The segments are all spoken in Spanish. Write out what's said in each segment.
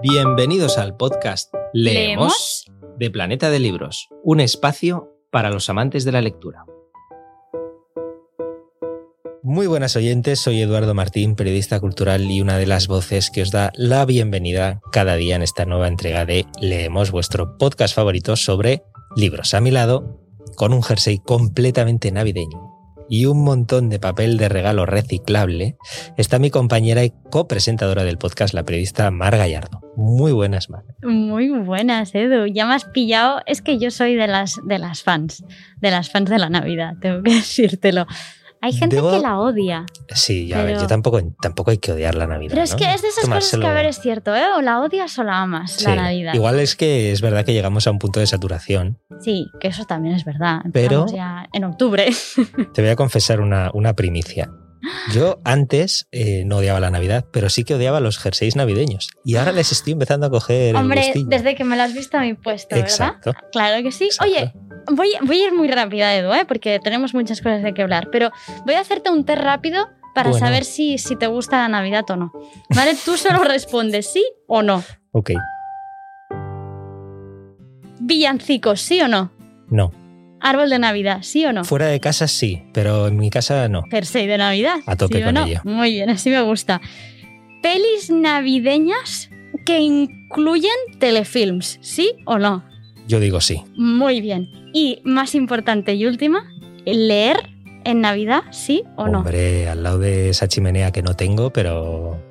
Bienvenidos al podcast Leemos, de Planeta de Libros, un espacio para los amantes de la lectura. Muy buenas oyentes, soy Eduardo Martín, periodista cultural y una de las voces que os da la bienvenida cada día en esta nueva entrega de Leemos, vuestro podcast favorito sobre libros. A mi lado, con un jersey completamente navideño y un montón de papel de regalo reciclable, está mi compañera y copresentadora del podcast, la periodista Mar Gallardo. Muy buenas, Mar. Muy buenas, Edu. Ya me has pillado. Es que yo soy de las, de las fans, de las fans de la Navidad, tengo que decírtelo. Hay gente que la odia. Sí, ya yo tampoco, tampoco hay que odiar la Navidad. Pero es que es de esas cosas que, a ver, es cierto, ¿eh? O la odias o la amas, la Navidad. Igual es que es verdad que llegamos a un punto de saturación. Sí, que eso también es verdad. Pero. ya en octubre. Te voy a confesar una, una primicia. Yo antes eh, no odiaba la Navidad, pero sí que odiaba los jerseys navideños. Y ahora les estoy empezando a coger. Hombre, desde que me las has visto a mi puesto, ¿verdad? Claro que sí. Oye, voy, voy, a ir muy rápida, Edu, ¿eh? porque tenemos muchas cosas de que hablar. Pero voy a hacerte un test rápido para saber si, si te gusta la Navidad o no. ¿Vale? Tú solo respondes sí o no. Ok. Villancicos, ¿sí o no? No. Árbol de Navidad, ¿sí o no? Fuera de casa sí, pero en mi casa no. Jersey de Navidad. A tope con ello. Muy bien, así me gusta. Pelis navideñas que incluyen telefilms, ¿sí o no? Yo digo sí. Muy bien. Y más importante y última, leer en Navidad, ¿sí o no? Hombre, al lado de esa chimenea que no tengo, pero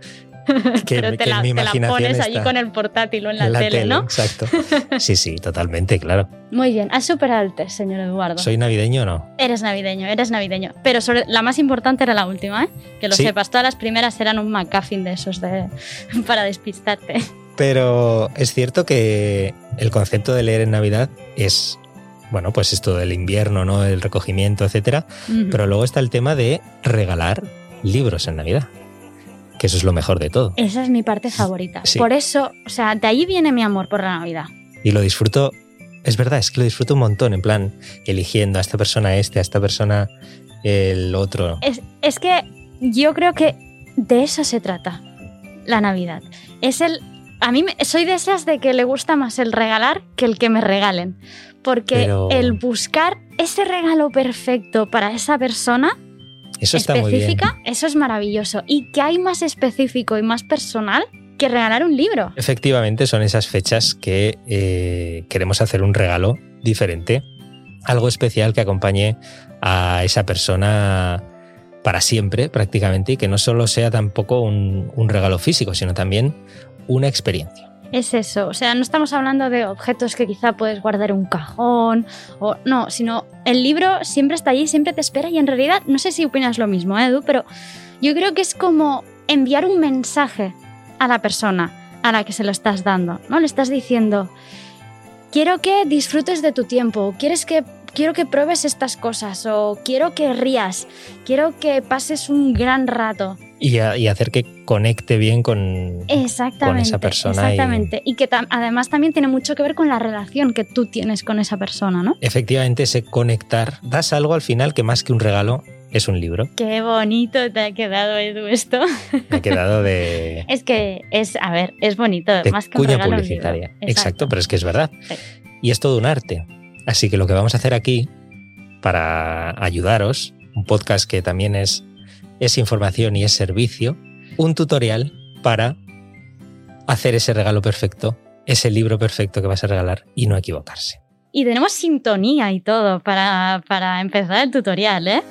pero te, la, pones allí con el portátil o en la, tele, ¿no? Exacto. Sí, sí, totalmente, claro. Muy bien, has superado el test, señor Eduardo. ¿Soy navideño o no? Eres navideño, eres navideño. Pero sobre, la más importante era la última, ¿eh? Que lo sepas, todas las primeras eran un McCuffin de esos de, para despistarte. Pero es cierto que el concepto de leer en Navidad es bueno, pues esto del invierno, ¿no? El recogimiento, etcétera. Pero luego está el tema de regalar libros en Navidad que eso es lo mejor de todo. Esa es mi parte favorita. Por eso, o sea, de ahí viene mi amor por la Navidad. Y lo disfruto, es verdad, es que lo disfruto un montón, en plan, eligiendo a esta persona este, a esta persona el otro. Es, es que yo creo que de eso se trata la Navidad. Es el... A mí soy de esas de que le gusta más el regalar que el que me regalen. Porque el buscar ese regalo perfecto para esa persona eso está específica, muy bien. eso es maravilloso. ¿Y qué hay más específico y más personal que regalar un libro? Efectivamente, son esas fechas que eh, queremos hacer un regalo diferente, algo especial que acompañe a esa persona para siempre prácticamente y que no solo sea tampoco un regalo físico, sino también una experiencia es eso. O sea, no estamos hablando de objetos que quizá puedes guardar en un cajón o no, sino el libro siempre está allí, siempre te espera y en realidad, no sé si opinas lo mismo, Edu, pero yo creo que es como enviar un mensaje a la persona a la que se lo estás dando, ¿no? Le estás diciendo, quiero que disfrutes de tu tiempo, quieres que quiero que pruebes estas cosas o quiero que rías, quiero que pases un gran rato. Y, hacer que conecte bien con, con esa persona. Exactamente. Y, que además también tiene mucho que ver con la relación que tú tienes con esa persona, ¿no? Efectivamente, ese conectar. Das algo al final que más que un regalo es un libro. Qué bonito te ha quedado, Edu, esto. Me ha quedado de. es que es, a ver, es bonito, más que un regalo. publicitaria. Exacto. pero es que es verdad. Y es todo un arte. Así que lo que vamos a hacer aquí, para ayudaros, un podcast que también es, es información y es servicio, un tutorial para hacer ese regalo perfecto, ese libro perfecto que vas a regalar y no equivocarse. Y tenemos sintonía y todo para, para empezar el tutorial, ¿eh?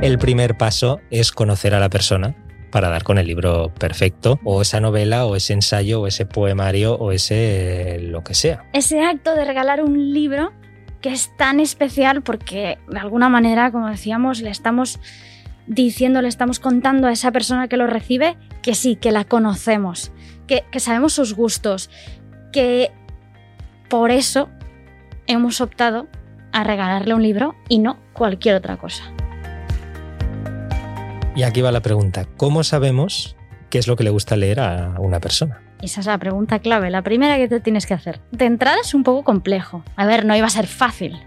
El primer paso es conocer a la persona para dar con el libro perfecto, o esa novela, o ese ensayo, o ese poemario, o ese lo que sea. Ese acto de regalar un libro que es tan especial porque de alguna manera, como decíamos, le estamos diciendo, le estamos contando a esa persona que lo recibe que sí, que la conocemos, que, que sabemos sus gustos, que por eso hemos optado a regalarle un libro y no cualquier otra cosa. Y aquí va la pregunta, ¿cómo sabemos qué es lo que le gusta leer a una persona? Esa es la pregunta clave, la primera que te tienes que hacer. De entrada es un poco complejo. A ver, no iba a ser fácil,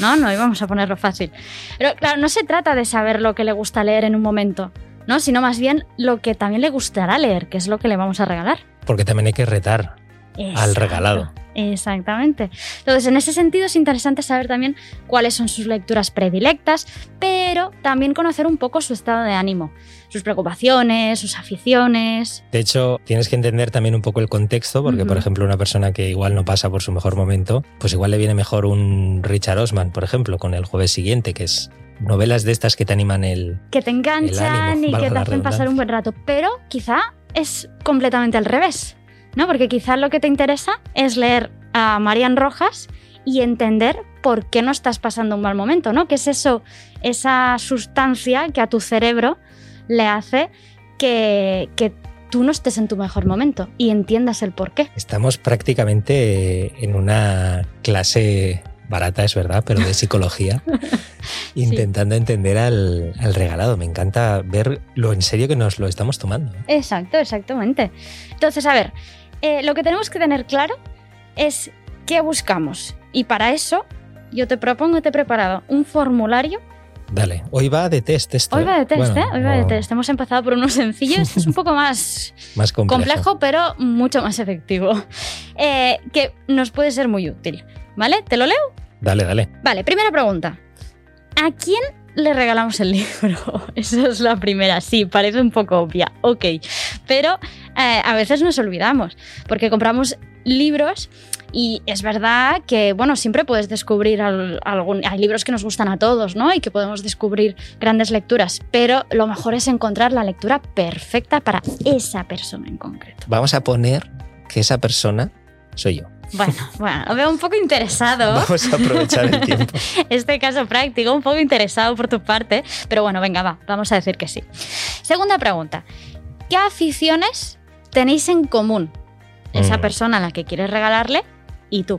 ¿no? No íbamos a ponerlo fácil. Pero claro, no se trata de saber lo que le gusta leer en un momento, ¿no? Sino más bien lo que también le gustará leer, que es lo que le vamos a regalar. Porque también hay que retar al regalado. Exactamente. Entonces, en ese sentido es interesante saber también cuáles son sus lecturas predilectas, pero también conocer un poco su estado de ánimo, sus preocupaciones, sus aficiones. De hecho, tienes que entender también un poco el contexto, porque, por ejemplo, una persona que igual no pasa por su mejor momento, pues igual le viene mejor un Richard Osman, por ejemplo, con el jueves siguiente, que es novelas de estas que te animan el... que te enganchan ánimo, y que te hacen pasar un buen rato, pero quizá es completamente al revés, ¿no? Porque quizá lo que te interesa es leer a Marian Rojas y entender por qué no estás pasando un mal momento, ¿no? ¿Qué es eso, esa sustancia que a tu cerebro le hace que, que tú no estés en tu mejor momento y entiendas el por qué? Estamos prácticamente en una clase barata, es verdad, pero de psicología, intentando entender al, al regalado. Me encanta ver lo en serio que nos lo estamos tomando. Exacto, exactamente. Entonces, a ver, eh, lo que tenemos que tener claro es qué buscamos. Y para eso, yo te propongo, te he preparado un formulario. Dale, hoy va de test esto. Hoy va de test, Bueno, ¿eh? Hoy va de test. Hemos empezado por unos sencillos, es un poco más Más complejo. complejo, pero mucho más efectivo. Eh, que nos puede ser muy útil. ¿Vale? ¿Te lo leo? Dale, dale. Vale, primera pregunta. ¿A quién le regalamos el libro? Esa es la primera. Sí, parece un poco obvia. Ok. Pero eh, a veces nos olvidamos, porque compramos libros y es verdad que, bueno, siempre puedes descubrir al- algún... Hay libros que nos gustan a todos, ¿no? Y que podemos descubrir grandes lecturas, pero lo mejor es encontrar la lectura perfecta para esa persona en concreto. Vamos a poner que esa persona soy yo. Bueno, bueno, lo veo un poco interesado. Vamos a aprovechar el tiempo. este caso práctico, un poco interesado por tu parte, pero bueno, venga, va, vamos a decir que sí. Segunda pregunta, ¿qué aficiones tenéis en común esa Mm. persona a la que quieres regalarle y tú?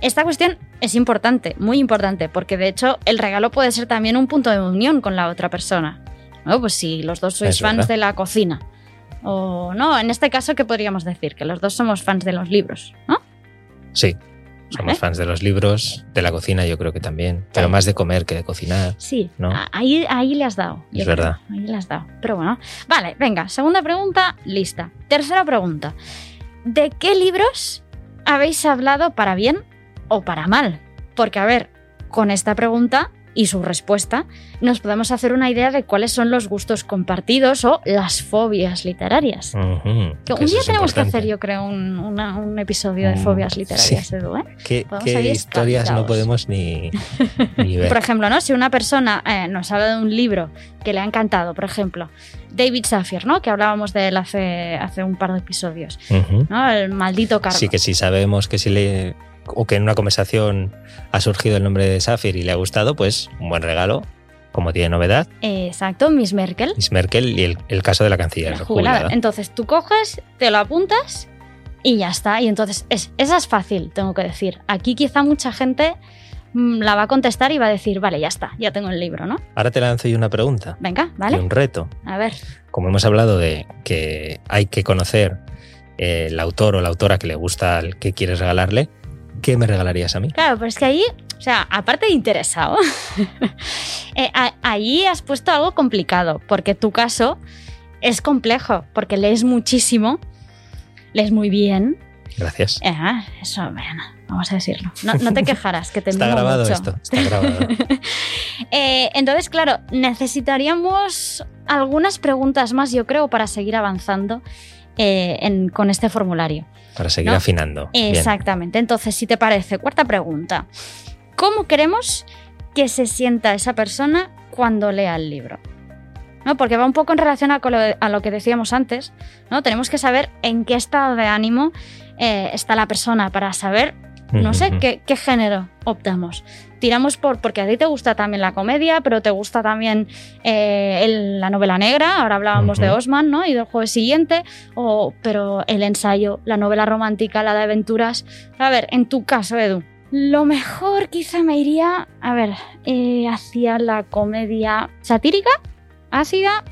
Esta cuestión es importante, muy importante, porque de hecho el regalo puede ser también un punto de unión con la otra persona. ¿no? Pues si los dos sois Es fans verdad. de la cocina. O no, en este caso, ¿qué podríamos decir? Que los dos somos fans de los libros, ¿no? Sí, somos Vale. fans de los libros, de la cocina yo creo que también, pero más de comer que de cocinar. Sí, ¿No? ahí, ahí le has dado. Es creo, verdad. Ahí le has dado. Pero bueno, vale, venga, segunda pregunta, lista. Tercera pregunta. ¿De qué libros habéis hablado para bien o para mal? Porque, a ver, con esta pregunta y su respuesta, nos podemos hacer una idea de cuáles son los gustos compartidos o las fobias literarias. Que un día tenemos que hacer, yo creo, un, una- un episodio de Mm, fobias literarias, sí. Edu, ¿eh? ¿Qué, historias no podemos ni, ni ver? Por ejemplo, ¿no? Si una persona eh, nos habla de un libro que le ha encantado, por ejemplo, David Safir, ¿no? Que hablábamos de él hace, hace un par de episodios. ¿no? El maldito Carlos. Sí, que si sabemos que si le. O que en una conversación ha surgido el nombre de Safir y le ha gustado, pues un buen regalo, como tiene novedad, Exacto, Miss Merkel. Miss Merkel y el, el caso de la canciller la jubilada. jubilada. Entonces tú coges, te lo apuntas y ya está. Y entonces es, esa es fácil, tengo que decir. Aquí quizá mucha gente mm, la va a contestar y va a decir, vale, ya está, ya tengo el libro, ¿no? Ahora te lanzo yo una pregunta Venga, y ¿vale? un reto. A ver. Como hemos hablado de que hay que conocer eh, el autor o la autora que le gusta al que quieres regalarle, ¿qué me regalarías a mí? Claro, pero es que ahí, o sea, aparte de interesado, eh, a- ahí has puesto algo complicado, porque tu caso es complejo, porque lees muchísimo, lees muy bien. Gracias. Eh, eso, bueno, vamos a decirlo. No, no te quejarás, que te Está grabado mucho. esto, está grabado. Eh, entonces, claro, necesitaríamos algunas preguntas más, yo creo, para seguir avanzando eh, en- con este formulario. Para seguir ¿No? afinando. Bien. Exactamente. Entonces, si te parece, cuarta pregunta. ¿Cómo queremos que se sienta esa persona cuando lea el libro? ¿No? Porque va un poco en relación a, con lo, a lo que decíamos antes. ¿no? Tenemos que saber en qué estado de ánimo eh, está la persona para saber, no sé, qué género optamos. Tiramos por, porque a ti te gusta también la comedia, pero te gusta también eh, el- la novela negra, ahora hablábamos de. Osman, ¿no? Y del jueves siguiente, o, pero el ensayo, la novela romántica, la de aventuras. A ver, en tu caso, Edu, lo mejor quizá me iría, a ver, eh, hacia la comedia satírica, ácida,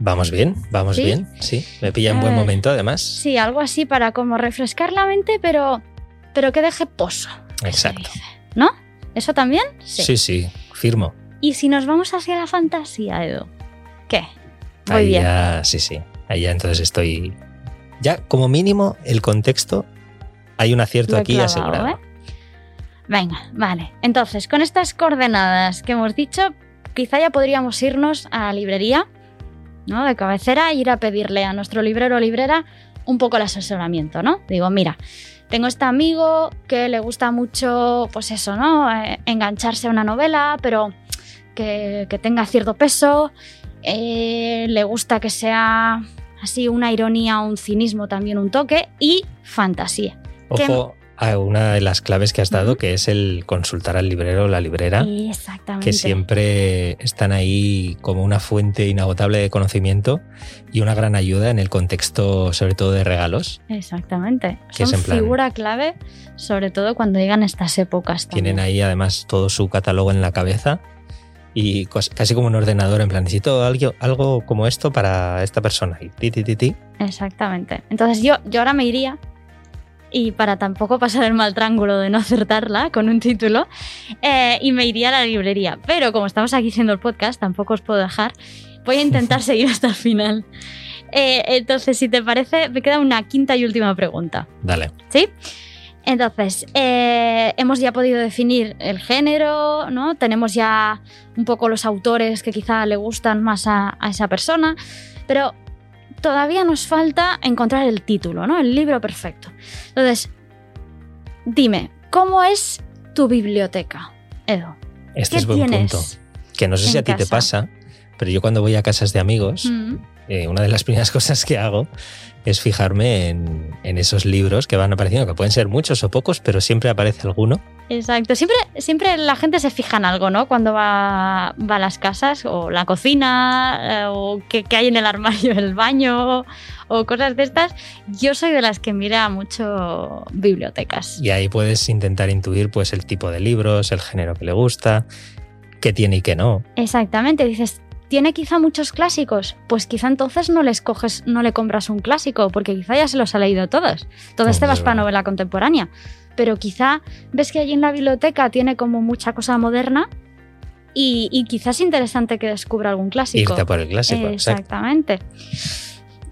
Vamos bien, vamos ¿Sí? bien. Sí, me pilla en buen ver. momento además. sí, algo así para como refrescar la mente, pero, pero que deje pozo. Exacto. dice, ¿No? ¿Eso también? Sí, sí, firmo. ¿Y si nos vamos hacia la fantasía, Edu? ¿Qué? Muy ahí bien. ya, sí, sí. Ahí ya entonces estoy. Ya, como mínimo, el contexto, hay un acierto Lo aquí clavado, asegurado. ¿eh? Venga, vale. Entonces, con estas coordenadas que hemos dicho, quizá ya podríamos irnos a la librería, ¿no? De cabecera, e ir a pedirle a nuestro librero o librera un poco el asesoramiento, ¿no? Digo, mira, tengo este amigo que le gusta mucho, pues eso, ¿no? Eh, engancharse a una novela, pero que, que tenga cierto peso, eh, le gusta que sea así una ironía, un cinismo, también un toque y fantasía. Ojo a una de las claves que has dado, que es el consultar al librero o la librera, que siempre están ahí como una fuente inagotable de conocimiento y una gran ayuda en el contexto, sobre todo de regalos. Exactamente. Que es en plan- figura clave, sobre todo cuando llegan estas épocas. También. Tienen ahí además todo su catálogo en la cabeza y casi como un ordenador, en plan, necesito algo, algo como esto para esta persona. Y ti, ti, ti, ti. Exactamente. Entonces yo, yo ahora me iría, y para tampoco pasar el mal trángulo de no acertarla con un título, eh, y me iría a la librería. Pero como estamos aquí haciendo el podcast, tampoco os puedo dejar. Voy a intentar seguir hasta el final. Eh, entonces, si te parece, me queda una quinta y última pregunta. Dale. ¿Sí? Entonces, eh, hemos ya podido definir el género, ¿no? Tenemos ya un poco los autores que quizá le gustan más a, a esa persona, pero todavía nos falta encontrar el título, ¿no? El libro perfecto. Entonces, dime, ¿cómo es tu biblioteca, Edo? Este ¿Qué es buen tienes? punto. Que no sé si a ti te pasa, pero yo cuando voy a casas de amigos, Mm, eh, una de las primeras cosas que hago es fijarme en, en esos libros que van apareciendo, que pueden ser muchos o pocos, pero siempre aparece alguno. Exacto. Siempre, siempre la gente se fija en algo, ¿no? Cuando va, va a las casas, o la cocina, eh, o qué qué hay en el armario del baño, o cosas de estas. Yo soy de las que mira mucho bibliotecas. Y ahí puedes intentar intuir pues el tipo de libros, el género que le gusta, qué tiene y qué no. Exactamente. Dices, ¿tiene quizá muchos clásicos? Pues quizá entonces no les coges, no le compras un clásico, porque quizá ya se los ha leído todos. Entonces te Hombre, vas para novela contemporánea. Pero quizá ves que allí en la biblioteca tiene como mucha cosa moderna. Y, y quizás es interesante que descubra algún clásico. Irte por el clásico. exacto.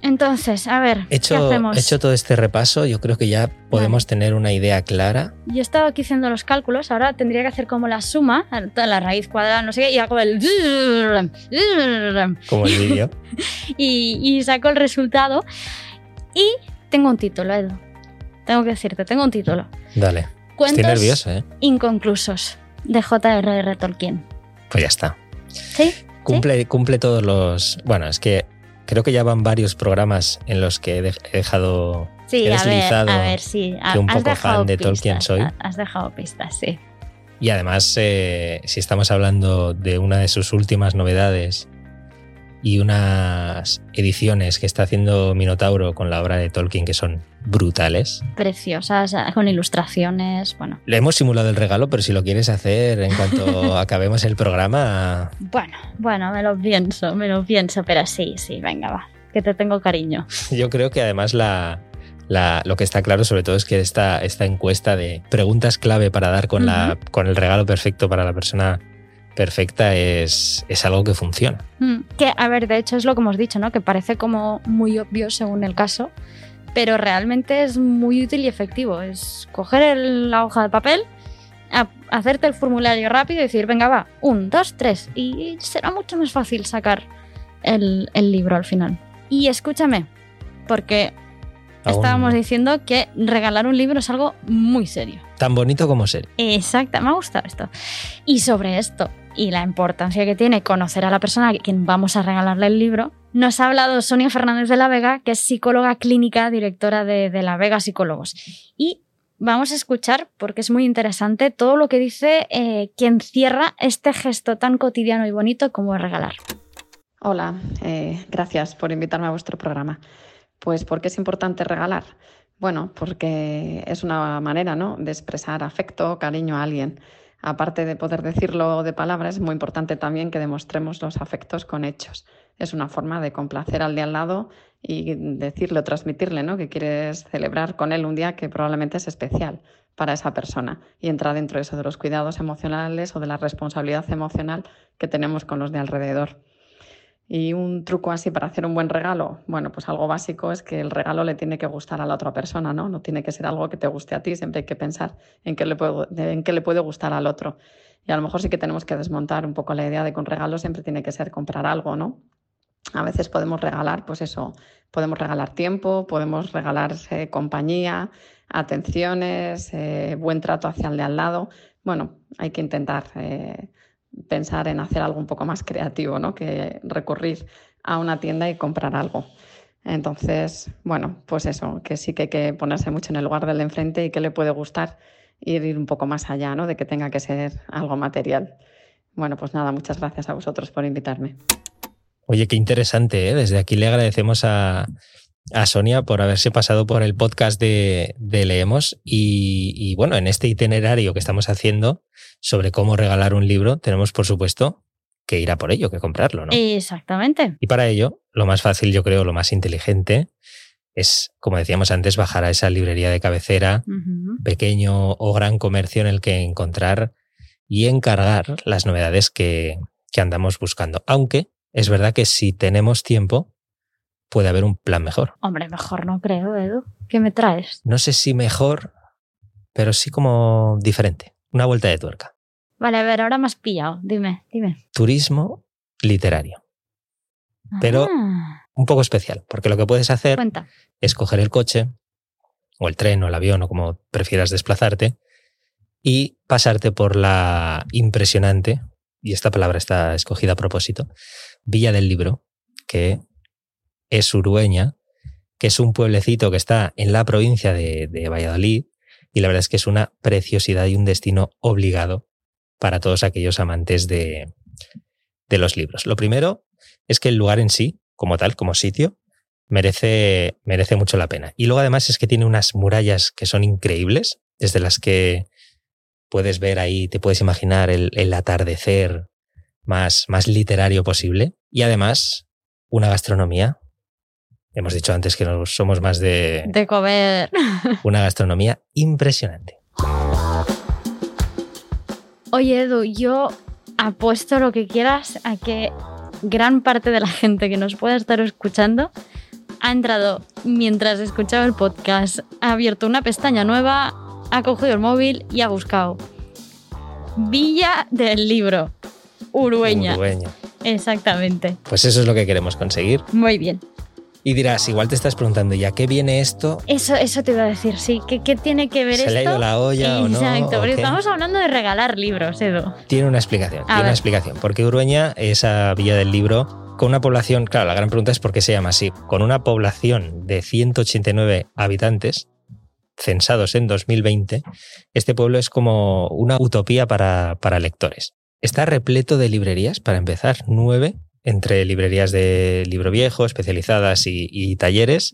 Entonces, a ver, ¿qué Hecho, hacemos? hecho todo este repaso, yo creo que ya podemos tener una idea clara. Yo he estado aquí haciendo los cálculos, ahora tendría que hacer como la suma, la raíz cuadrada, no sé qué, y hago el... como el vídeo. Y, y saco el resultado. Y tengo un título, Edu. Tengo que decirte, tengo un título. Dale. Cuentos Estoy nervioso, ¿eh? inconclusos de J.R.R. Tolkien. Pues ya está. ¿Sí? Cumple, cumple todos los. Bueno, es que creo que ya van varios programas en los que he dej- he dejado. Sí, He a ver, deslizado a ver, sí. que un poco fan de pistas, Tolkien soy. Has dejado pistas, sí. Y además, eh, si estamos hablando de una de sus últimas novedades y unas ediciones que está haciendo Minotauro con la obra de Tolkien que son brutales. Preciosas, con ilustraciones, bueno. Le hemos simulado el regalo, pero si lo quieres hacer en cuanto acabemos el programa, Bueno, bueno, me lo pienso, me lo pienso, pero sí, sí, venga, va. Que te tengo cariño. yo creo que además la, la- lo que está claro sobre todo es que esta, esta encuesta de preguntas clave para dar con, la, con el regalo perfecto para la persona perfecta es, es algo que funciona. Mm, Que, a ver, de hecho es lo que hemos dicho, ¿no? Que parece como muy obvio según el caso, pero realmente es muy útil y efectivo. Es coger el- la hoja de papel, a- hacerte el formulario rápido y decir, venga, va, un, dos, tres, y será mucho más fácil sacar el, el libro al final. Y escúchame, porque estábamos diciendo que regalar un libro es algo muy serio. Tan bonito como ser. Exacto, me ha gustado esto. Y sobre esto y la importancia que tiene conocer a la persona a quien vamos a regalarle el libro, nos ha hablado Sonia Fernández de la Vega, que es psicóloga clínica, directora de, de La Vega Psicólogos. Y vamos a escuchar, porque es muy interesante, todo lo que dice eh, quien cierra este gesto tan cotidiano y bonito como regalar. Hola, eh, gracias por invitarme a vuestro programa. Pues, ¿por qué es importante regalar? Bueno, porque es una manera ¿no? de expresar afecto, cariño a alguien. Aparte de poder decirlo de palabras, es muy importante también que demostremos los afectos con hechos. Es una forma de complacer al de al lado y decirle o transmitirle ¿no? que quieres celebrar con él un día que probablemente es especial para esa persona y entra dentro de eso de los cuidados emocionales o de la responsabilidad emocional que tenemos con los de alrededor. Y un truco así para hacer un buen regalo, bueno, pues algo básico es que el regalo le tiene que gustar a la otra persona, ¿no? No tiene que ser algo que te guste a ti, siempre hay que pensar en qué le puede, en qué le puede gustar al otro. Y a lo mejor sí que tenemos que desmontar un poco la idea de que un regalo siempre tiene que ser comprar algo, ¿no? A veces podemos regalar, pues eso, podemos regalar tiempo, podemos regalar eh, compañía, atenciones, eh, buen trato hacia el de al lado. Bueno, hay que intentar eh, pensar en hacer algo un poco más creativo, ¿no? Que recurrir a una tienda y comprar algo. Entonces, bueno, pues eso, que sí que hay que ponerse mucho en el lugar del de enfrente y que le puede gustar ir, un poco más allá, ¿no? De que tenga que ser algo material. Bueno, pues nada, muchas gracias a vosotros por invitarme. Oye, qué interesante, ¿eh? Desde aquí le agradecemos a, a Sonia por haberse pasado por el podcast de, Leemos y, bueno, en este itinerario que estamos haciendo sobre cómo regalar un libro, tenemos por supuesto que ir a por ello, que comprarlo, ¿no? Exactamente. Y para ello, lo más fácil, yo creo, lo más inteligente es, como decíamos antes, bajar a esa librería de cabecera, pequeño o gran comercio en el que encontrar y encargar las novedades que, que andamos buscando. Aunque es verdad que si tenemos tiempo, puede haber un plan mejor. Hombre, mejor no creo, Edu. ¿Qué me traes? No sé si mejor, pero sí como diferente. Una vuelta de tuerca. Vale, a ver, ahora me has pillado. Dime, dime. Turismo literario. Pero ah. un poco especial, porque lo que puedes hacer es coger el coche, o el tren, o el avión, o como prefieras desplazarte, y pasarte por la impresionante, y esta palabra está escogida a propósito, Villa del Libro, que es Urueña, que es un pueblecito que está en la provincia de, Valladolid y la verdad es que es una preciosidad y un destino obligado para todos aquellos amantes de, de los libros. Lo primero es que el lugar en sí, como tal, como sitio, merece, merece mucho la pena. Y luego además es que tiene unas murallas que son increíbles, desde las que puedes ver ahí, te puedes imaginar el, el atardecer más, más literario posible. Y además, una gastronomía Hemos dicho antes que no somos más de... De comer. Una gastronomía impresionante. Oye, Edu, yo apuesto lo que quieras a que gran parte de la gente que nos pueda estar escuchando ha entrado mientras escuchaba el podcast, ha abierto una pestaña nueva, ha cogido el móvil y ha buscado Villa del Libro, Urueña. Urueña. Exactamente. Pues eso es lo que queremos conseguir. Muy bien. Y dirás, igual te estás preguntando, ¿ya qué viene esto? Eso, eso te iba a decir, sí. ¿Qué, qué tiene que ver esto? ¿Se le ha ido la olla o no? Exacto, porque estamos hablando de regalar libros, Edu. Tiene una explicación, tiene una explicación. Porque Urueña, esa villa del libro, con una población, claro, la gran pregunta es por qué se llama así. Con una población de 189 habitantes, censados en 2020, este pueblo es como una utopía para, para lectores. Está repleto de librerías, para empezar, nueve, entre librerías de libro viejo, especializadas y, talleres.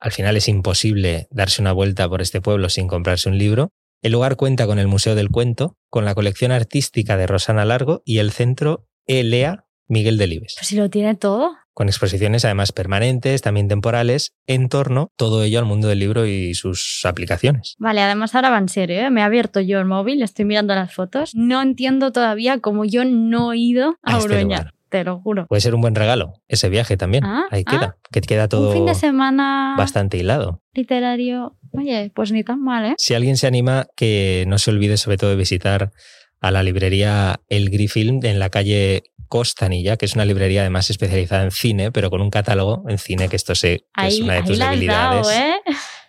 Al final es imposible darse una vuelta por este pueblo sin comprarse un libro. El lugar cuenta con el Museo del Cuento, con la colección artística de Rosana Largo y el centro ELEA Miguel Delibes. Pues si lo tiene todo. Con exposiciones además permanentes, también temporales, en torno todo ello al mundo del libro y sus aplicaciones. Vale, además ahora va en serio, ¿eh? me he abierto yo el móvil, estoy mirando las fotos. No entiendo todavía cómo yo no he ido a, a este te lo juro. Puede ser un buen regalo, ese viaje también. Ah, Ahí queda, ah. que queda todo. Un fin de semana. Bastante hilado. Literario. Oye, pues ni tan mal, ¿eh? Si alguien se anima, que no se olvide sobre todo de visitar a la librería El Grifilm en la calle Costanilla, que es una librería además especializada en cine, pero con un catálogo en cine, que esto sé que es una de tus debilidades. ¿eh?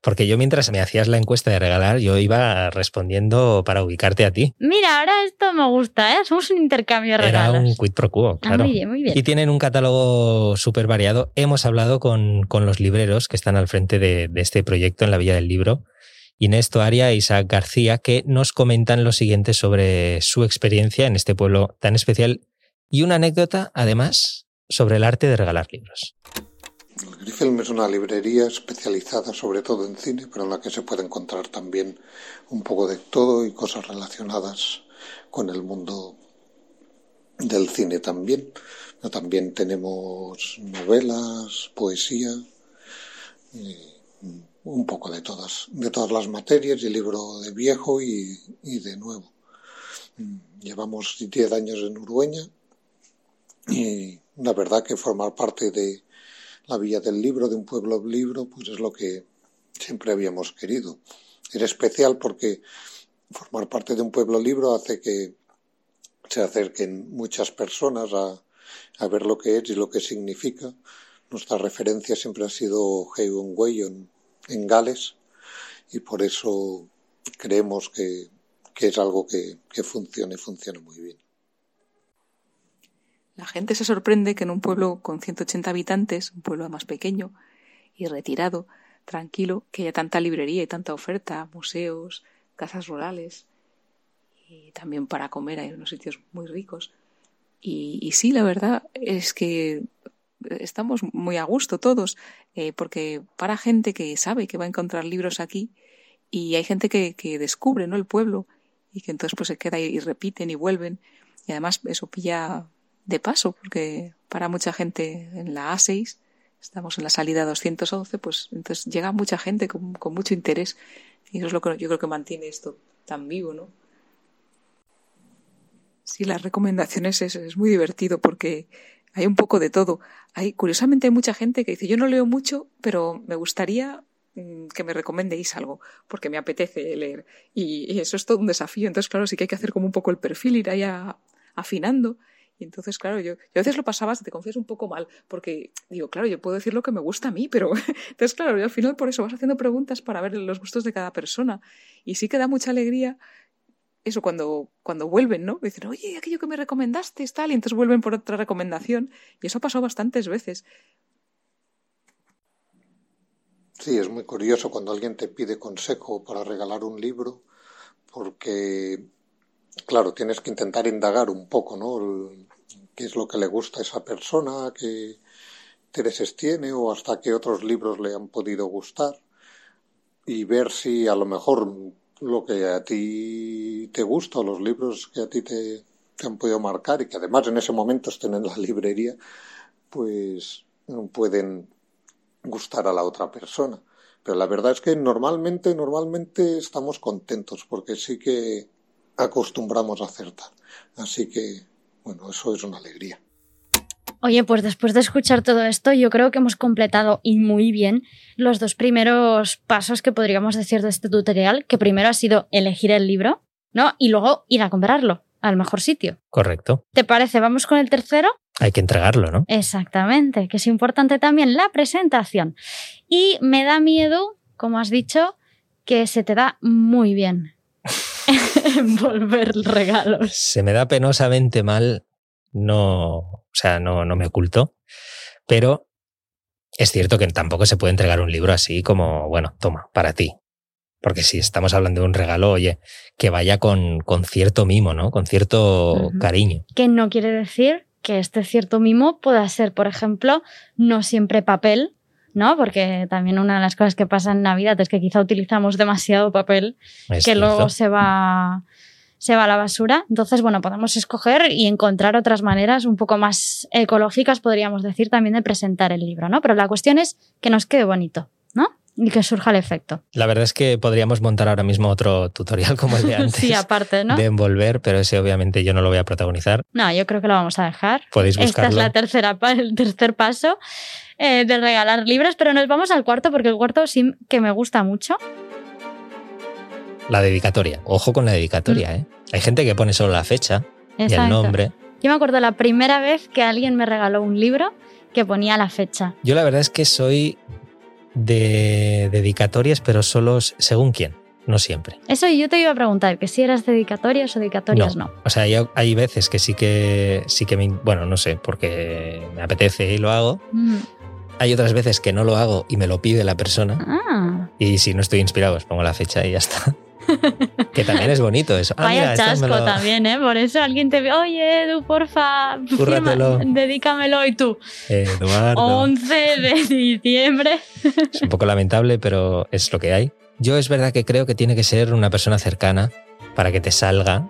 Porque yo mientras me hacías la encuesta de regalar, yo iba respondiendo para ubicarte a ti. Mira, ahora esto me gusta, ¿eh? Somos un intercambio de regalos. Era un quid pro quo, ah, claro. muy bien, muy bien. Y tienen un catálogo súper variado. Hemos hablado con, con, los libreros que están al frente de, de este proyecto en la Villa del Libro. Inés Toaria e Isaac García, que nos comentan lo siguiente sobre su experiencia en este pueblo tan especial y una anécdota, además, sobre el arte de regalar libros. El Grifilm es una librería especializada sobre todo en cine, pero en la que se puede encontrar también un poco de todo y cosas relacionadas con el mundo del cine también. También tenemos novelas, poesía, un poco de todas, de todas las materias, y libro de viejo y, y de nuevo. Llevamos 10 años en Urueña y la verdad que formar parte de la Villa del Libro, de un pueblo libro, pues es lo que siempre habíamos querido. Es especial porque formar parte de un pueblo libro hace que se acerquen muchas personas a, ver lo que es y lo que significa. Nuestra referencia siempre ha sido Heigon Way en, en Gales y por eso creemos que, que es algo que, que funciona y funciona muy bien. La gente se sorprende que en un pueblo con 180 habitantes, un pueblo más pequeño y retirado, tranquilo, que haya tanta librería y tanta oferta, museos, casas rurales y también para comer hay unos sitios muy ricos. Y, sí, la verdad es que estamos muy a gusto todos, eh, porque para gente que sabe que va a encontrar libros aquí y hay gente que, que descubre ¿no? el pueblo y que entonces pues se queda y, y repiten y vuelven y además eso pilla de paso porque para mucha gente en la A6 estamos en la salida 211 pues entonces llega mucha gente con, mucho interés y eso es lo que yo creo que mantiene esto tan vivo, ¿no? Sí, las recomendaciones es, es muy divertido porque hay un poco de todo. Hay, curiosamente, hay mucha gente que dice, yo no leo mucho, pero me gustaría mm, que me recomendéis algo, porque me apetece leer. Y, y, eso es todo un desafío. Entonces, claro, sí que hay que hacer como un poco el perfil, ir ahí a, afinando. Y entonces, claro, yo, yo a veces lo pasaba, te confieso, un poco mal, porque digo, claro, yo puedo decir lo que me gusta a mí, pero entonces, claro, al final por eso vas haciendo preguntas para ver los gustos de cada persona. Y sí que da mucha alegría eso cuando, cuando vuelven, ¿no? Dicen, oye, aquello que me recomendaste es tal, y entonces vuelven por otra recomendación. Y eso ha pasado bastantes veces. Sí, es muy curioso cuando alguien te pide consejo para regalar un libro, porque, claro, tienes que intentar indagar un poco, ¿no? Qué es lo que le gusta a esa persona, qué intereses tiene o hasta qué otros libros le han podido gustar y ver si a lo mejor lo que a ti te gusta o los libros que a ti te, te han podido marcar y que además en ese momento estén en la librería, pues pueden gustar a la otra persona. Pero la verdad es que normalmente, normalmente estamos contentos porque sí que acostumbramos a acertar. Así que, bueno, eso es una alegría. Oye, pues después de escuchar todo esto, yo creo que hemos completado y muy bien los dos primeros pasos que podríamos decir de este tutorial, que primero ha sido elegir el libro, ¿no? Y luego ir a comprarlo al mejor sitio. Correcto. ¿Te parece? ¿Vamos con el tercero? Hay que entregarlo, ¿no? Exactamente, que es importante también la presentación. Y me da miedo, como has dicho, que se te da muy bien envolver regalos. Se me da penosamente mal no, o sea, no, no me oculto, pero es cierto que tampoco se puede entregar un libro así como, bueno, toma, para ti. Porque si estamos hablando de un regalo, oye, que vaya con, con cierto mimo, ¿no? Con cierto uh -huh. cariño. Que no quiere decir que este cierto mimo pueda ser, por ejemplo, no siempre papel, ¿no? Porque también una de las cosas que pasa en Navidad es que quizá utilizamos demasiado papel, es que cierto. luego se va se va a la basura. Entonces, bueno, podemos escoger y encontrar otras maneras un poco más ecológicas, podríamos decir, también de presentar el libro, ¿no? Pero la cuestión es que nos quede bonito, ¿no? Y que surja el efecto. La verdad es que podríamos montar ahora mismo otro tutorial como el de antes. sí, aparte, ¿no? De envolver, pero ese obviamente yo no lo voy a protagonizar. No, yo creo que lo vamos a dejar. Podéis buscarlo. Esta es la tercera, el tercer paso eh, de regalar libros, pero nos vamos al cuarto porque el cuarto sí que me gusta mucho. La dedicatoria. Ojo con la dedicatoria, mm. ¿eh? Hay gente que pone solo la fecha Exacto. y el nombre. Yo me acuerdo la primera vez que alguien me regaló un libro que ponía la fecha. Yo la verdad es que soy de dedicatorias, pero solo según quién, no siempre. Eso yo te iba a preguntar, que si eras dedicatorias o dedicatorias no. no. O sea, hay, hay, veces que sí que sí que me, bueno, no sé, porque me apetece y lo hago. Mm. Hay otras veces que no lo hago y me lo pide la persona. Ah. Y si no estoy inspirado, pues pongo la fecha y ya está. que también es bonito eso. Ah, Vaya mira, chasco lo... también, ¿eh? Por eso alguien te ve, oye, Edu, porfa, firma, dedícamelo y tú. Eduardo. 11 de diciembre. es un poco lamentable, pero es lo que hay. Yo es verdad que creo que tiene que ser una persona cercana para que te salga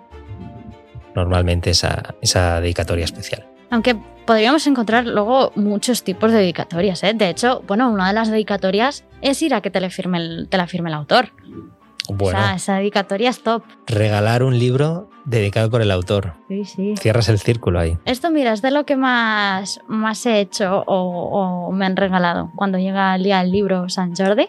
normalmente esa, esa dedicatoria especial. Aunque podríamos encontrar luego muchos tipos de dedicatorias. ¿eh? De hecho, bueno, una de las dedicatorias es ir a que te, le firme el, te la firme el autor. Bueno, o sea, esa dedicatoria es top. Regalar un libro dedicado por el autor. Sí, sí. Cierras el círculo ahí. Esto, mira, es de lo que más, más he hecho o, o me han regalado cuando llega el día del libro San Jordi.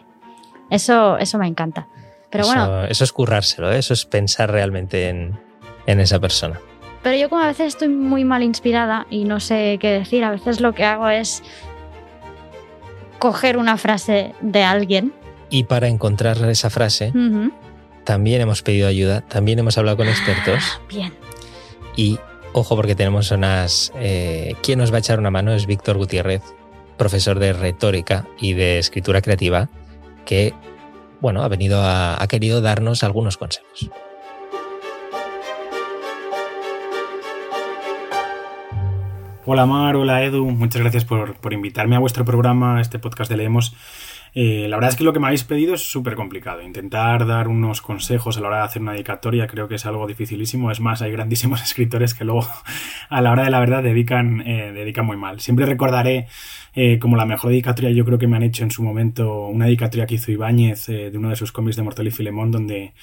Eso, eso me encanta. Pero eso, bueno, eso es currárselo, ¿eh? eso es pensar realmente en, en esa persona. Pero yo como a veces estoy muy mal inspirada y no sé qué decir, a veces lo que hago es coger una frase de alguien. Y para encontrar esa frase, también hemos pedido ayuda, también hemos hablado con expertos Ah, Bien. y ojo porque tenemos unas... eh, ¿Quién nos va a echar una mano? Es Víctor Gutiérrez, profesor de retórica y de escritura creativa, que, bueno, ha venido a, ha querido darnos algunos consejos. Hola Mar, hola Edu, muchas gracias por, por invitarme a vuestro programa, a este podcast de Leemos. Eh, la verdad es que lo que me habéis pedido es súper complicado. Intentar dar unos consejos a la hora de hacer una dedicatoria creo que es algo dificilísimo. Es más, hay grandísimos escritores que luego a la hora de la verdad dedican, eh, dedican muy mal. Siempre recordaré eh, como la mejor dedicatoria yo creo que me han hecho en su momento una dedicatoria que hizo Ibáñez eh, de uno de sus cómics de Mortal y Filemón donde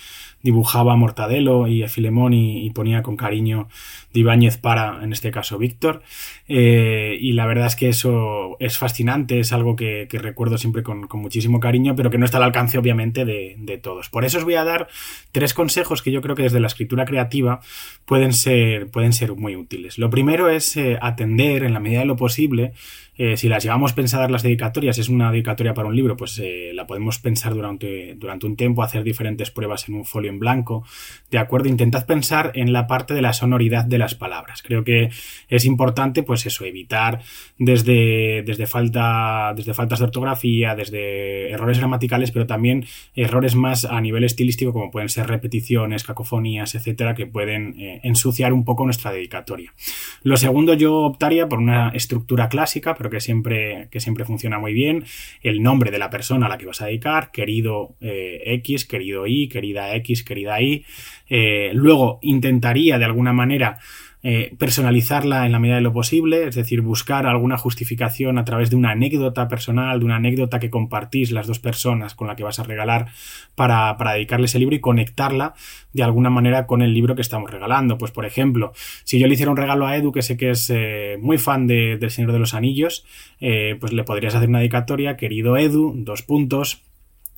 dibujaba a Mortadelo y a Filemón y, ponía con cariño de Ibáñez para, en este caso, Víctor. Eh, y la verdad es que eso es fascinante, es algo que, recuerdo siempre con, muchísimo cariño, pero que no está al alcance, obviamente, de, todos. Por eso os voy a dar tres consejos que yo creo que desde la escritura creativa pueden ser, pueden ser muy útiles. Lo primero es eh, atender, en la medida de lo posible, eh, si las llevamos pensadas las dedicatorias, es una dedicatoria para un libro, pues la podemos pensar durante, durante un tiempo, hacer diferentes pruebas en un folio en blanco. De acuerdo, intentad pensar en la parte de la sonoridad de las palabras. Creo que es importante, pues eso, evitar desde, desde, falta, desde faltas de ortografía, desde errores gramaticales, pero también errores más a nivel estilístico, como pueden ser repeticiones, cacofonías, etcétera, que pueden eh, ensuciar un poco nuestra dedicatoria. Lo segundo, yo optaría por una estructura clásica, pero que siempre, que siempre funciona muy bien. El nombre de la persona a la que vas a dedicar, querido eh, X, querido Y, querida X, querida Y. Eh, luego intentaría de alguna manera eh, personalizarla en la medida de lo posible, es decir, buscar alguna justificación a través de una anécdota personal, de una anécdota que compartís las dos personas con la que vas a regalar para, para dedicarle ese libro y conectarla de alguna manera con el libro que estamos regalando. Pues, por ejemplo, si yo le hiciera un regalo a Edu, que sé que es eh, muy fan de, del Señor de los Anillos, pues le podrías hacer una dedicatoria, querido Edu, dos puntos.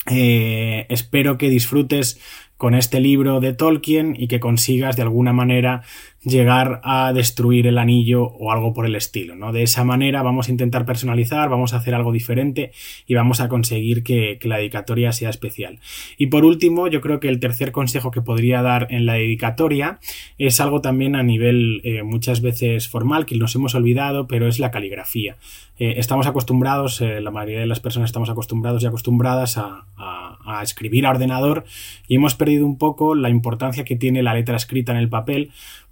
Espero que disfrutes con este libro de Tolkien y que consigas de alguna manera llegar a destruir el anillo o algo por el estilo, ¿no? De esa manera vamos a intentar personalizar, vamos a hacer algo diferente y vamos a conseguir que, la dedicatoria sea especial. Y por último, yo creo que el tercer consejo que podría dar en la dedicatoria es algo también a nivel eh, muchas veces formal, que nos hemos olvidado, pero es la caligrafía. Eh, estamos acostumbrados, eh, la mayoría de las personas estamos acostumbrados y acostumbradas a, a, a escribir a ordenador y hemos perdido un poco la importancia que tiene la letra escrita en el papel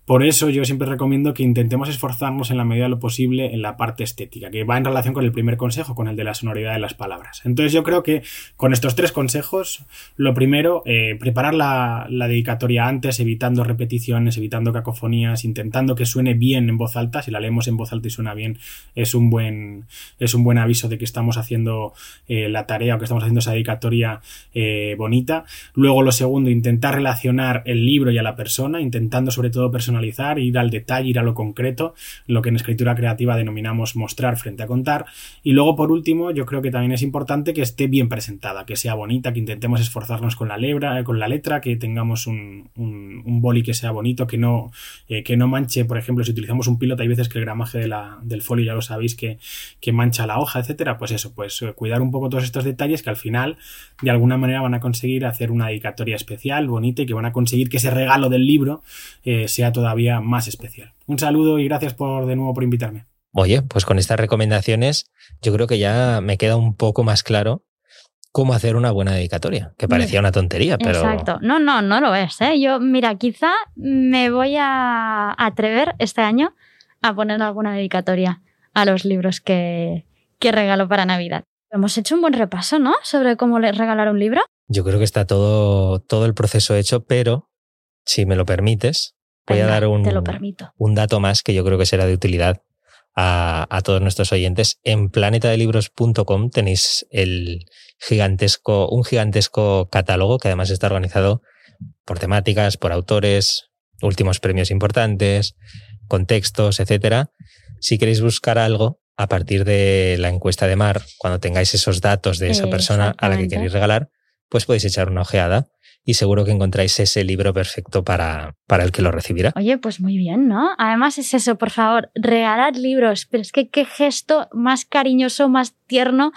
por eso yo siempre recomiendo que intentemos esforzarnos en la medida de lo posible en la parte estética, que va en relación con el primer consejo, con el de la sonoridad de las palabras. Entonces yo creo que con estos tres consejos, lo primero, eh, preparar la, la, dedicatoria antes, evitando repeticiones, evitando cacofonías, intentando que suene bien en voz alta. Si la leemos en voz alta y suena bien, es un buen, es un buen aviso de que estamos haciendo eh, la tarea o que estamos haciendo esa dedicatoria eh, bonita. Luego lo segundo, intentar relacionar el libro y a la persona, intentando sobre todo personalizar ir al detalle, ir a lo concreto, lo que en escritura creativa denominamos mostrar frente a contar. Y luego, por último, yo creo que también es importante que esté bien presentada, que sea bonita, que intentemos esforzarnos con la, lebra, con la letra, que tengamos un, un, boli que sea bonito, que no, eh, que no manche, por ejemplo, si utilizamos un piloto, hay veces que el gramaje de la, del folio ya lo sabéis que, que mancha la hoja, etcétera. Pues eso, pues eh, cuidar un poco todos estos detalles que al final, de alguna manera, van a conseguir hacer una dedicatoria especial, bonita y que van a conseguir que ese regalo del libro eh, sea todavía más especial. Un saludo y gracias por de nuevo por invitarme. Oye, pues con estas recomendaciones yo creo que ya me queda un poco más claro cómo hacer una buena dedicatoria, que parecía una tontería, pero... Exacto. No, no, no lo es. ¿eh? Yo, mira, quizá me voy a atrever este año a poner alguna dedicatoria a los libros que, que regalo para Navidad. Hemos hecho un buen repaso, ¿no? Sobre cómo regalar un libro. Yo creo que está todo, todo el proceso hecho, pero si me lo permites, voy a dar un, te lo permito. un dato más que yo creo que será de utilidad a, a todos nuestros oyentes. En planetadelibros.com tenéis el gigantesco, un gigantesco catálogo que además está organizado por temáticas, por autores, últimos premios importantes, contextos, etcétera. Si queréis buscar algo a partir de la encuesta de Mar, cuando tengáis esos datos de esa persona a la que queréis regalar, pues podéis echar una ojeada y seguro que encontráis ese libro perfecto para, para el que lo recibirá. Oye, pues muy bien, ¿no? Además es eso, por favor, regalar libros, pero es que qué gesto más cariñoso, más tierno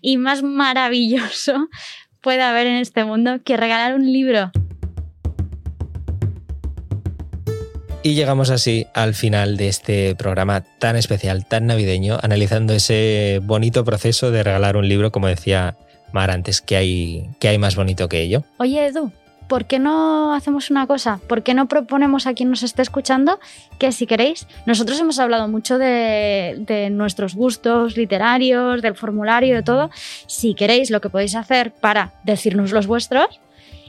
y más maravilloso puede haber en este mundo que regalar un libro. Y llegamos así al final de este programa tan especial, tan navideño, analizando ese bonito proceso de regalar un libro, como decía Antes, que hay, que hay más bonito que ello. Oye, Edu, ¿por qué no hacemos una cosa? ¿Por qué no proponemos a quien nos esté escuchando que si queréis, nosotros hemos hablado mucho de, de, nuestros gustos literarios, del formulario, de todo. Si queréis, lo que podéis hacer para decirnos los vuestros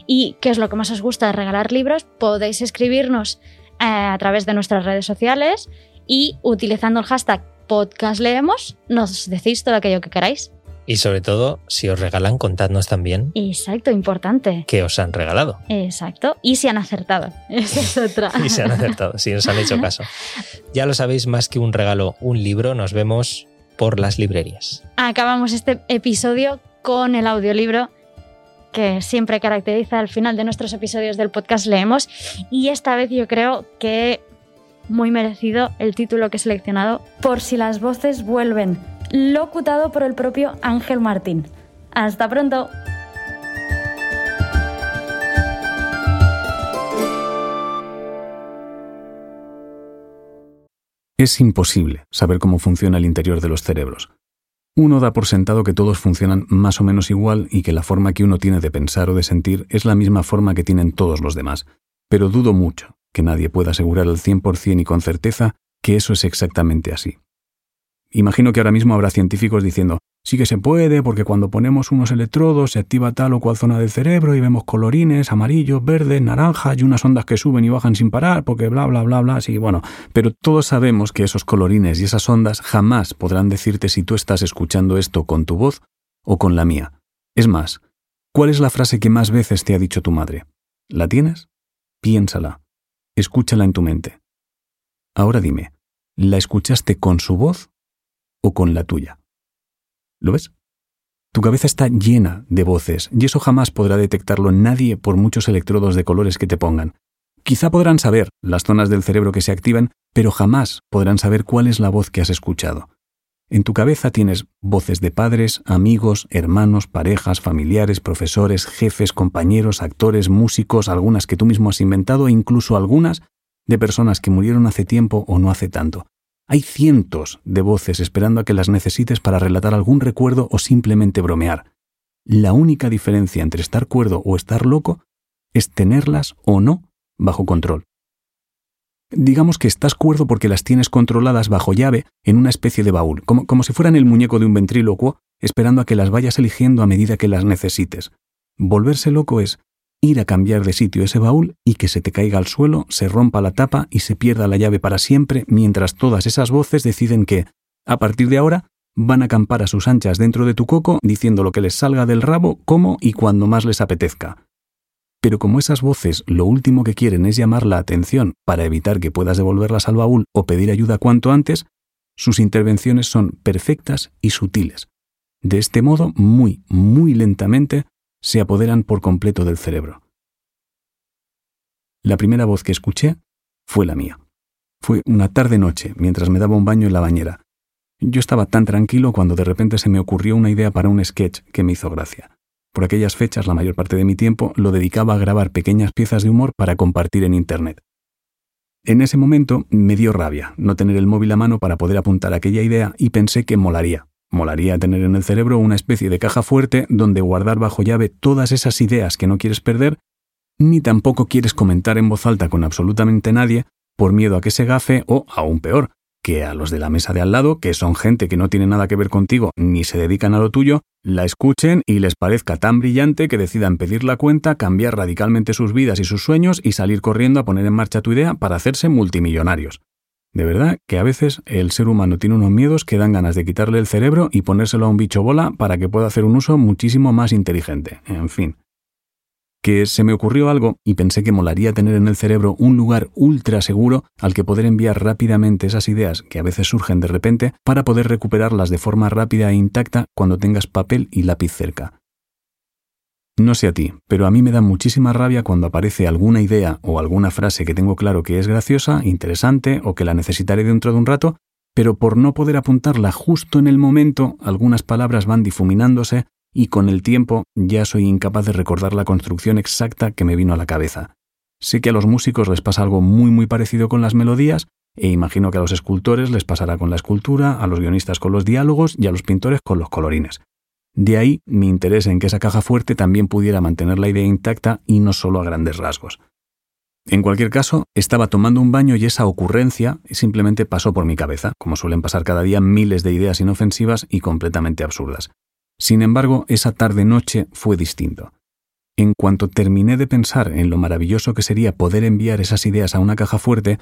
y qué es lo que más os gusta de regalar libros, podéis escribirnos eh, a través de nuestras redes sociales y utilizando el hashtag podcast leemos nos decís todo aquello que queráis. Y sobre todo, si os regalan, contadnos también. Exacto, importante. Que os han regalado. Exacto. Y si han acertado. Esa es otra. y si han acertado, si os han hecho caso. Ya lo sabéis, más que un regalo, un libro, nos vemos por las librerías. Acabamos este episodio con el audiolibro que siempre caracteriza al final de nuestros episodios del podcast Leemos. Y esta vez yo creo que muy merecido el título que he seleccionado, Por si las voces vuelven, locutado por el propio Ángel Martín. Hasta pronto. Es imposible saber cómo funciona el interior de los cerebros uno da por sentado que todos funcionan más o menos igual y que la forma que uno tiene de pensar o de sentir es la misma forma que tienen todos los demás. Pero dudo mucho que nadie pueda asegurar al 100% y con certeza que eso es exactamente así. Imagino que ahora mismo habrá científicos diciendo, Sí que se puede, porque cuando ponemos unos electrodos se activa tal o cual zona del cerebro y vemos colorines, amarillos, verdes, naranjas y unas ondas que suben y bajan sin parar, porque bla, bla, bla, bla, sí, bueno. Pero todos sabemos que esos colorines y esas ondas jamás podrán decirte si tú estás escuchando esto con tu voz o con la mía. Es más, ¿cuál es la frase que más veces te ha dicho tu madre? ¿La tienes? Piénsala. Escúchala en tu mente. Ahora dime, ¿la escuchaste con su voz o con la tuya? ¿Lo ves? Tu cabeza está llena de voces y eso jamás podrá detectarlo nadie por muchos electrodos de colores que te pongan. Quizá podrán saber las zonas del cerebro que se activan, pero jamás podrán saber cuál es la voz que has escuchado. En tu cabeza tienes voces de padres, amigos, hermanos, parejas, familiares, profesores, jefes, compañeros, actores, músicos, algunas que tú mismo has inventado e incluso algunas de personas que murieron hace tiempo o no hace tanto. Hay cientos de voces esperando a que las necesites para relatar algún recuerdo o simplemente bromear. La única diferencia entre estar cuerdo o estar loco es tenerlas o no bajo control. Digamos que estás cuerdo porque las tienes controladas bajo llave en una especie de baúl, como, como si fueran el muñeco de un ventrílocuo, esperando a que las vayas eligiendo a medida que las necesites. Volverse loco es ir a cambiar de sitio ese baúl y que se te caiga al suelo, se rompa la tapa y se pierda la llave para siempre, mientras todas esas voces deciden que, a partir de ahora, van a acampar a sus anchas dentro de tu coco diciendo lo que les salga del rabo, cómo y cuando más les apetezca. Pero como esas voces lo último que quieren es llamar la atención para evitar que puedas devolverlas al baúl o pedir ayuda cuanto antes, sus intervenciones son perfectas y sutiles. De este modo, muy, muy lentamente, se apoderan por completo del cerebro. La primera voz que escuché fue la mía. Fue una tarde-noche, mientras me daba un baño en la bañera. Yo estaba tan tranquilo cuando de repente se me ocurrió una idea para un sketch que me hizo gracia. Por aquellas fechas, la mayor parte de mi tiempo lo dedicaba a grabar pequeñas piezas de humor para compartir en Internet. En ese momento me dio rabia no tener el móvil a mano para poder apuntar aquella idea y pensé que molaría. Molaría tener en el cerebro una especie de caja fuerte donde guardar bajo llave todas esas ideas que no quieres perder, ni tampoco quieres comentar en voz alta con absolutamente nadie por miedo a que se gafe o, aún peor, que a los de la mesa de al lado, que son gente que no tiene nada que ver contigo ni se dedican a lo tuyo, la escuchen y les parezca tan brillante que decidan pedir la cuenta, cambiar radicalmente sus vidas y sus sueños y salir corriendo a poner en marcha tu idea para hacerse multimillonarios. De verdad que a veces el ser humano tiene unos miedos que dan ganas de quitarle el cerebro y ponérselo a un bicho bola para que pueda hacer un uso muchísimo más inteligente. En fin. que se me ocurrió algo y pensé que molaría tener en el cerebro un lugar ultra seguro al que poder enviar rápidamente esas ideas que a veces surgen de repente para poder recuperarlas de forma rápida e intacta cuando tengas papel y lápiz cerca. No sé a ti, pero a mí me da muchísima rabia cuando aparece alguna idea o alguna frase que tengo claro que es graciosa, interesante o que la necesitaré dentro de un rato, pero por no poder apuntarla justo en el momento, algunas palabras van difuminándose y con el tiempo ya soy incapaz de recordar la construcción exacta que me vino a la cabeza. Sé que a los músicos les pasa algo muy muy parecido con las melodías, e imagino que a los escultores les pasará con la escultura, a los guionistas con los diálogos y a los pintores con los colorines. De ahí mi interés en que esa caja fuerte también pudiera mantener la idea intacta y no solo a grandes rasgos. En cualquier caso, estaba tomando un baño y esa ocurrencia simplemente pasó por mi cabeza, como suelen pasar cada día miles de ideas inofensivas y completamente absurdas. Sin embargo, esa tarde-noche fue distinto. En cuanto terminé de pensar en lo maravilloso que sería poder enviar esas ideas a una caja fuerte,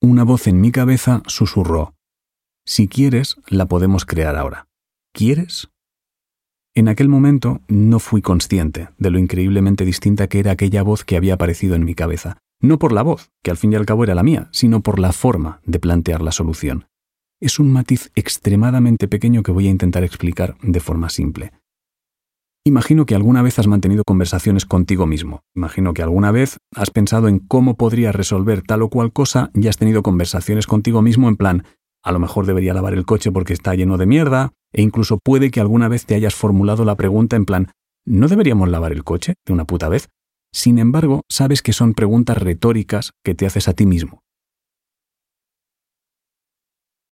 una voz en mi cabeza susurró, Si quieres, la podemos crear ahora. ¿Quieres? En aquel momento no fui consciente de lo increíblemente distinta que era aquella voz que había aparecido en mi cabeza, no por la voz, que al fin y al cabo era la mía, sino por la forma de plantear la solución. Es un matiz extremadamente pequeño que voy a intentar explicar de forma simple. Imagino que alguna vez has mantenido conversaciones contigo mismo. Imagino que alguna vez has pensado en cómo podrías resolver tal o cual cosa y has tenido conversaciones contigo mismo en plan, a lo mejor debería lavar el coche porque está lleno de mierda, e incluso puede que alguna vez te hayas formulado la pregunta en plan, ¿no deberíamos lavar el coche de una puta vez? Sin embargo, sabes que son preguntas retóricas que te haces a ti mismo,